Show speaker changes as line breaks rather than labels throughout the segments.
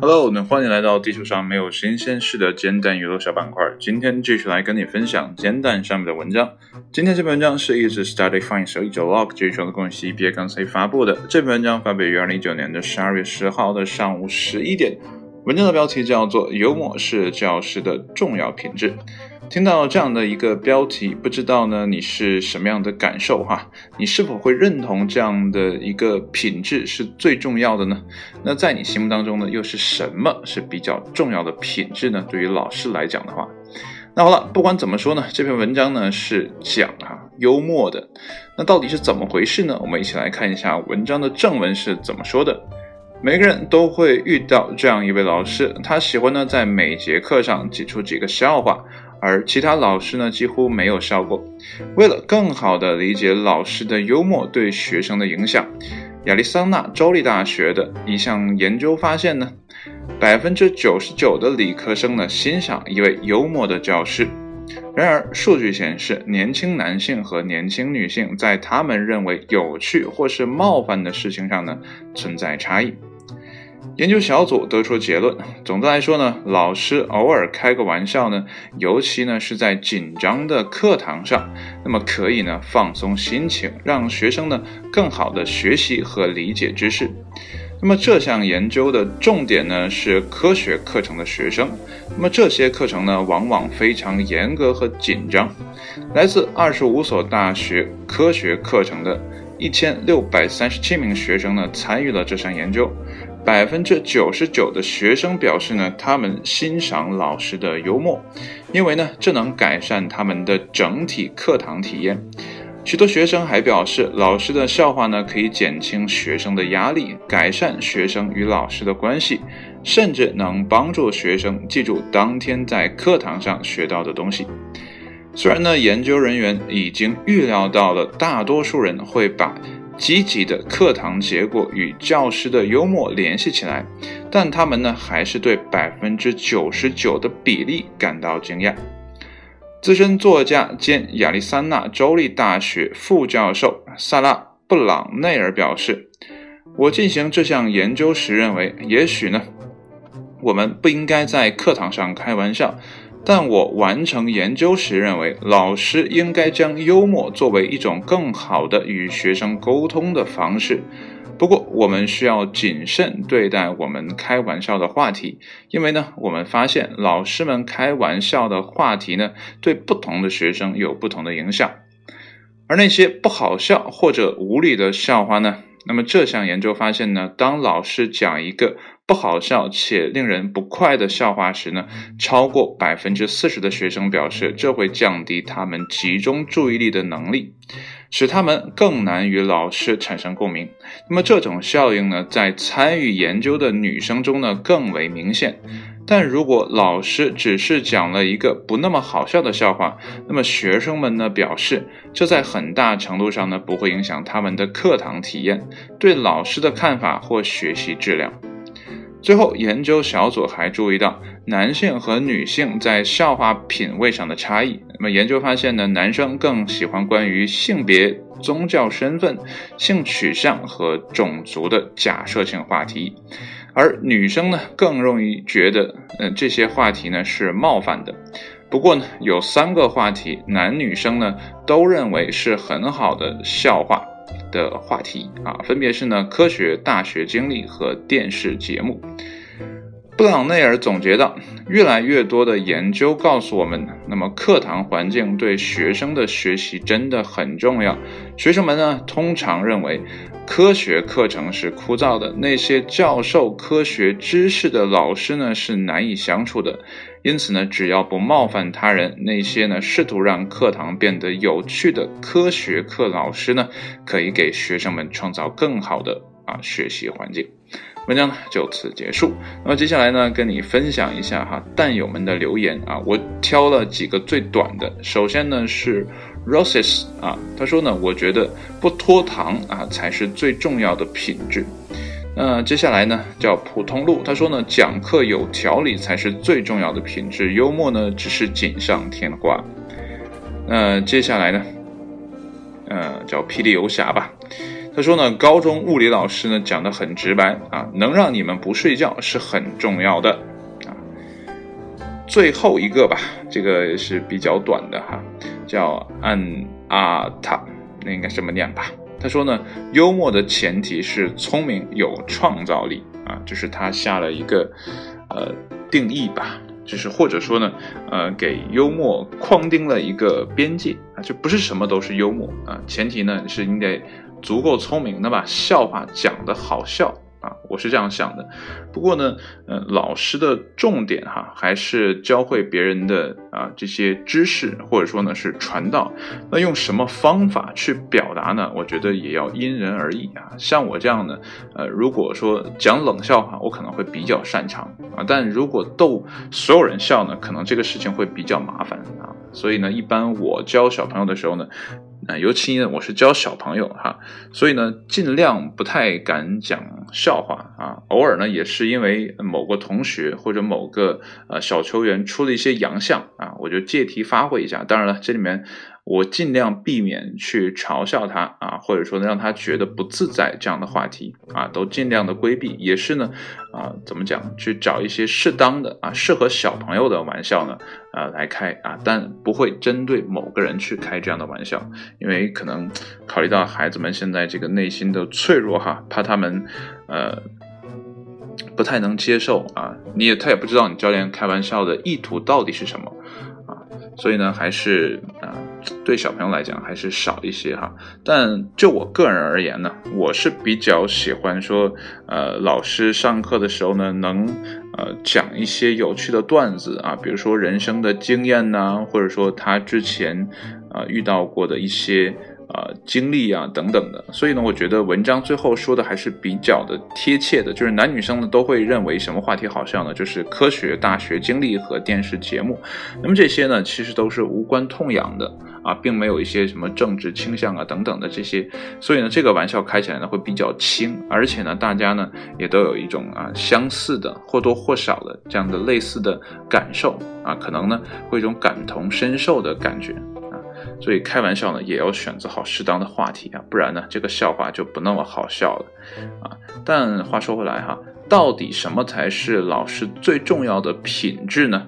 Hello，那欢迎来到地球上没有新鲜事的煎蛋娱乐小板块。今天继续来跟你分享煎蛋上面的文章。今天这篇文章是一直 Study Fine 手一九 log 这一双的共析 B 刚才发布的。这篇文章发表于二零一九年的十二月十号的上午十一点。文章的标题叫做“幽默是教师的重要品质”。听到这样的一个标题，不知道呢你是什么样的感受哈？你是否会认同这样的一个品质是最重要的呢？那在你心目当中呢，又是什么是比较重要的品质呢？对于老师来讲的话，那好了，不管怎么说呢，这篇文章呢是讲啊幽默的，那到底是怎么回事呢？我们一起来看一下文章的正文是怎么说的。每个人都会遇到这样一位老师，他喜欢呢在每节课上挤出几个笑话。而其他老师呢，几乎没有笑过。为了更好地理解老师的幽默对学生的影响，亚利桑那州立大学的一项研究发现呢，百分之九十九的理科生呢欣赏一位幽默的教师。然而，数据显示，年轻男性和年轻女性在他们认为有趣或是冒犯的事情上呢存在差异。研究小组得出结论，总的来说呢，老师偶尔开个玩笑呢，尤其呢是在紧张的课堂上，那么可以呢放松心情，让学生呢更好的学习和理解知识。那么这项研究的重点呢是科学课程的学生，那么这些课程呢往往非常严格和紧张。来自二十五所大学科学课程的一千六百三十七名学生呢参与了这项研究。百分之九十九的学生表示呢，他们欣赏老师的幽默，因为呢，这能改善他们的整体课堂体验。许多学生还表示，老师的笑话呢，可以减轻学生的压力，改善学生与老师的关系，甚至能帮助学生记住当天在课堂上学到的东西。虽然呢，研究人员已经预料到了大多数人会把。积极的课堂结果与教师的幽默联系起来，但他们呢还是对百分之九十九的比例感到惊讶。资深作家兼亚利桑那州立大学副教授萨拉·布朗内尔表示：“我进行这项研究时认为，也许呢，我们不应该在课堂上开玩笑。”但我完成研究时认为，老师应该将幽默作为一种更好的与学生沟通的方式。不过，我们需要谨慎对待我们开玩笑的话题，因为呢，我们发现老师们开玩笑的话题呢，对不同的学生有不同的影响。而那些不好笑或者无理的笑话呢？那么这项研究发现呢，当老师讲一个不好笑且令人不快的笑话时呢，超过百分之四十的学生表示，这会降低他们集中注意力的能力，使他们更难与老师产生共鸣。那么这种效应呢，在参与研究的女生中呢更为明显。但如果老师只是讲了一个不那么好笑的笑话，那么学生们呢表示，这在很大程度上呢不会影响他们的课堂体验、对老师的看法或学习质量。最后，研究小组还注意到男性和女性在笑话品味上的差异。那么研究发现呢，男生更喜欢关于性别、宗教身份、性取向和种族的假设性话题。而女生呢，更容易觉得，嗯，这些话题呢是冒犯的。不过呢，有三个话题，男女生呢都认为是很好的笑话的话题啊，分别是呢科学、大学经历和电视节目。布朗内尔总结道：越来越多的研究告诉我们，那么课堂环境对学生的学习真的很重要。学生们呢，通常认为科学课程是枯燥的，那些教授科学知识的老师呢是难以相处的。因此呢，只要不冒犯他人，那些呢试图让课堂变得有趣的科学课老师呢，可以给学生们创造更好的啊学习环境。文章呢就此结束。那么接下来呢，跟你分享一下哈蛋友们的留言啊，我挑了几个最短的。首先呢是 Roses 啊，他说呢，我觉得不拖堂啊才是最重要的品质。那接下来呢叫普通路，他说呢，讲课有条理才是最重要的品质，幽默呢只是锦上添花。那接下来呢，呃，叫霹雳游侠吧。他说呢，高中物理老师呢讲的很直白啊，能让你们不睡觉是很重要的啊。最后一个吧，这个是比较短的哈，叫安阿塔，那应该这么念吧？他说呢，幽默的前提是聪明有创造力啊，就是他下了一个呃定义吧。就是或者说呢，呃，给幽默框定了一个边界啊，就不是什么都是幽默啊，前提呢是你得足够聪明，能把笑话讲得好笑。啊，我是这样想的。不过呢，呃，老师的重点哈，还是教会别人的啊这些知识，或者说呢是传道。那用什么方法去表达呢？我觉得也要因人而异啊。像我这样呢，呃，如果说讲冷笑话，我可能会比较擅长啊。但如果逗所有人笑呢，可能这个事情会比较麻烦啊。所以呢，一般我教小朋友的时候呢。啊，尤其呢，我是教小朋友哈，所以呢，尽量不太敢讲笑话啊。偶尔呢，也是因为某个同学或者某个呃小球员出了一些洋相啊，我就借题发挥一下。当然了，这里面。我尽量避免去嘲笑他啊，或者说让他觉得不自在这样的话题啊，都尽量的规避。也是呢，啊，怎么讲？去找一些适当的啊，适合小朋友的玩笑呢，啊，来开啊，但不会针对某个人去开这样的玩笑，因为可能考虑到孩子们现在这个内心的脆弱哈，怕他们呃不太能接受啊，你也他也不知道你教练开玩笑的意图到底是什么啊，所以呢，还是啊。对小朋友来讲还是少一些哈，但就我个人而言呢，我是比较喜欢说，呃，老师上课的时候呢，能呃讲一些有趣的段子啊，比如说人生的经验呐，或者说他之前啊遇到过的一些。啊，经历啊等等的，所以呢，我觉得文章最后说的还是比较的贴切的，就是男女生呢都会认为什么话题好笑呢？就是科学、大学经历和电视节目。那么这些呢，其实都是无关痛痒的啊，并没有一些什么政治倾向啊等等的这些。所以呢，这个玩笑开起来呢会比较轻，而且呢，大家呢也都有一种啊相似的或多或少的这样的类似的感受啊，可能呢会一种感同身受的感觉啊。所以开玩笑呢，也要选择好适当的话题啊，不然呢，这个笑话就不那么好笑了啊。但话说回来哈，到底什么才是老师最重要的品质呢？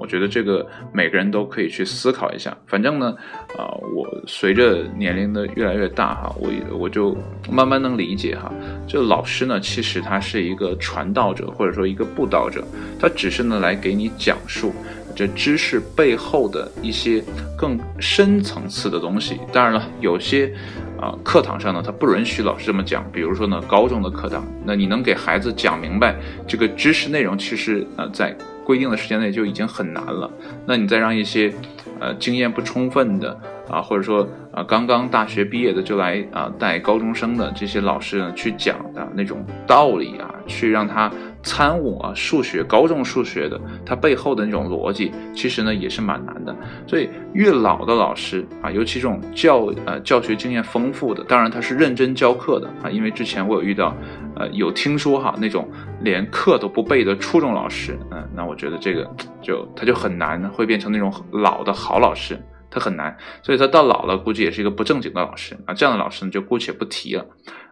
我觉得这个每个人都可以去思考一下。反正呢，啊，我随着年龄的越来越大哈，我我就慢慢能理解哈，这老师呢，其实他是一个传道者或者说一个布道者，他只是呢来给你讲述。这知识背后的一些更深层次的东西，当然了，有些啊课堂上呢，他不允许老师这么讲。比如说呢，高中的课堂，那你能给孩子讲明白这个知识内容，其实呃在规定的时间内就已经很难了。那你再让一些呃经验不充分的啊，或者说啊刚刚大学毕业的就来啊带高中生的这些老师呢去讲的那种道理啊，去让他。参悟啊，数学高中数学的，它背后的那种逻辑，其实呢也是蛮难的。所以越老的老师啊，尤其这种教呃教学经验丰富的，当然他是认真教课的啊。因为之前我有遇到，呃有听说哈那种连课都不背的初中老师，嗯，那我觉得这个就他就很难会变成那种老的好老师。他很难，所以他到老了估计也是一个不正经的老师啊。这样的老师呢就姑且不提了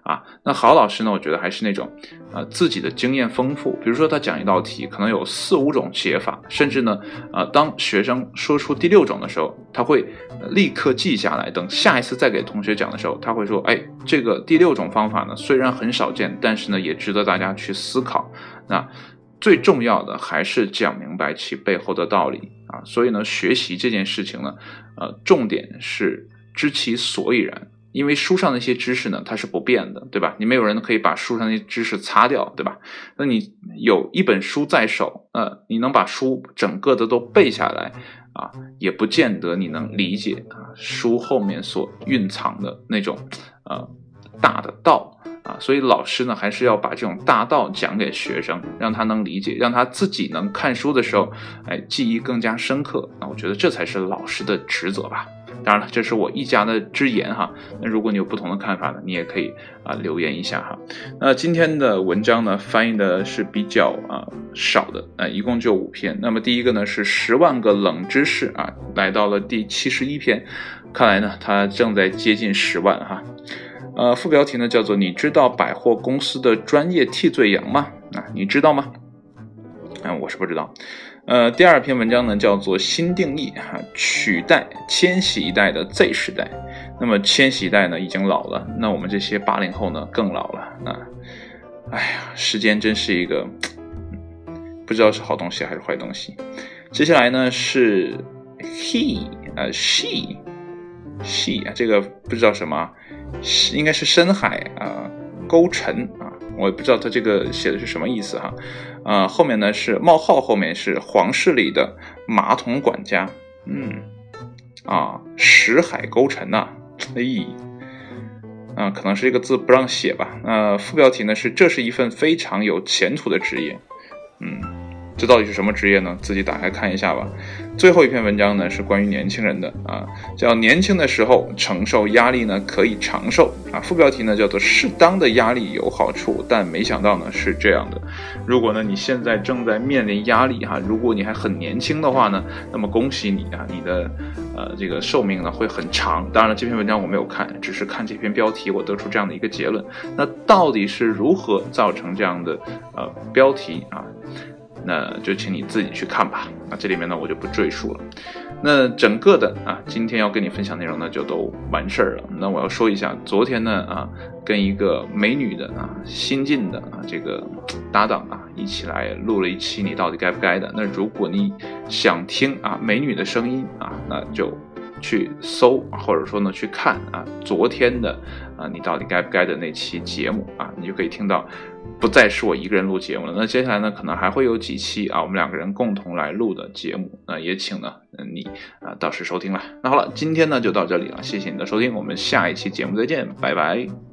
啊。那好老师呢，我觉得还是那种，呃，自己的经验丰富。比如说他讲一道题，可能有四五种解法，甚至呢，呃，当学生说出第六种的时候，他会立刻记下来，等下一次再给同学讲的时候，他会说，哎，这个第六种方法呢虽然很少见，但是呢也值得大家去思考。那。最重要的还是讲明白其背后的道理啊，所以呢，学习这件事情呢，呃，重点是知其所以然，因为书上那些知识呢，它是不变的，对吧？你没有人可以把书上那些知识擦掉，对吧？那你有一本书在手，呃，你能把书整个的都背下来啊，也不见得你能理解啊书后面所蕴藏的那种呃大的道。啊，所以老师呢，还是要把这种大道讲给学生，让他能理解，让他自己能看书的时候，哎，记忆更加深刻。那我觉得这才是老师的职责吧。当然了，这是我一家的之言哈。那如果你有不同的看法呢，你也可以啊留言一下哈。那今天的文章呢，翻译的是比较啊少的，呃，一共就五篇。那么第一个呢是十万个冷知识啊，来到了第七十一篇，看来呢它正在接近十万哈。呃，副标题呢叫做“你知道百货公司的专业替罪羊吗？”啊，你知道吗？嗯，我是不知道。呃，第二篇文章呢叫做“新定义”哈，取代千禧一代的 Z 时代。那么千禧一代呢已经老了，那我们这些八零后呢更老了啊！哎呀，时间真是一个不知道是好东西还是坏东西。接下来呢是 he 呃 she she 啊，这个不知道什么，应该是深海啊勾陈啊，我也不知道他这个写的是什么意思哈。呃，后面呢是冒号，后面是皇室里的马桶管家，嗯啊石海勾陈呐。哎，啊，可能是这个字不让写吧。那，副标题呢是这是一份非常有前途的职业，嗯。这到底是什么职业呢？自己打开看一下吧。最后一篇文章呢是关于年轻人的啊，叫年轻的时候承受压力呢可以长寿啊。副标题呢叫做适当的压力有好处，但没想到呢是这样的。如果呢你现在正在面临压力哈，如果你还很年轻的话呢，那么恭喜你啊，你的呃这个寿命呢会很长。当然了，这篇文章我没有看，只是看这篇标题，我得出这样的一个结论。那到底是如何造成这样的呃标题啊？那就请你自己去看吧。那这里面呢，我就不赘述了。那整个的啊，今天要跟你分享内容呢，就都完事儿了。那我要说一下，昨天呢啊，跟一个美女的啊新晋的啊这个搭档啊一起来录了一期，你到底该不该的？那如果你想听啊美女的声音啊，那就。去搜，或者说呢，去看啊，昨天的啊，你到底该不该的那期节目啊，你就可以听到，不再是我一个人录节目了。那接下来呢，可能还会有几期啊，我们两个人共同来录的节目，那也请呢你啊到时收听了。那好了，今天呢就到这里了，谢谢你的收听，我们下一期节目再见，拜拜。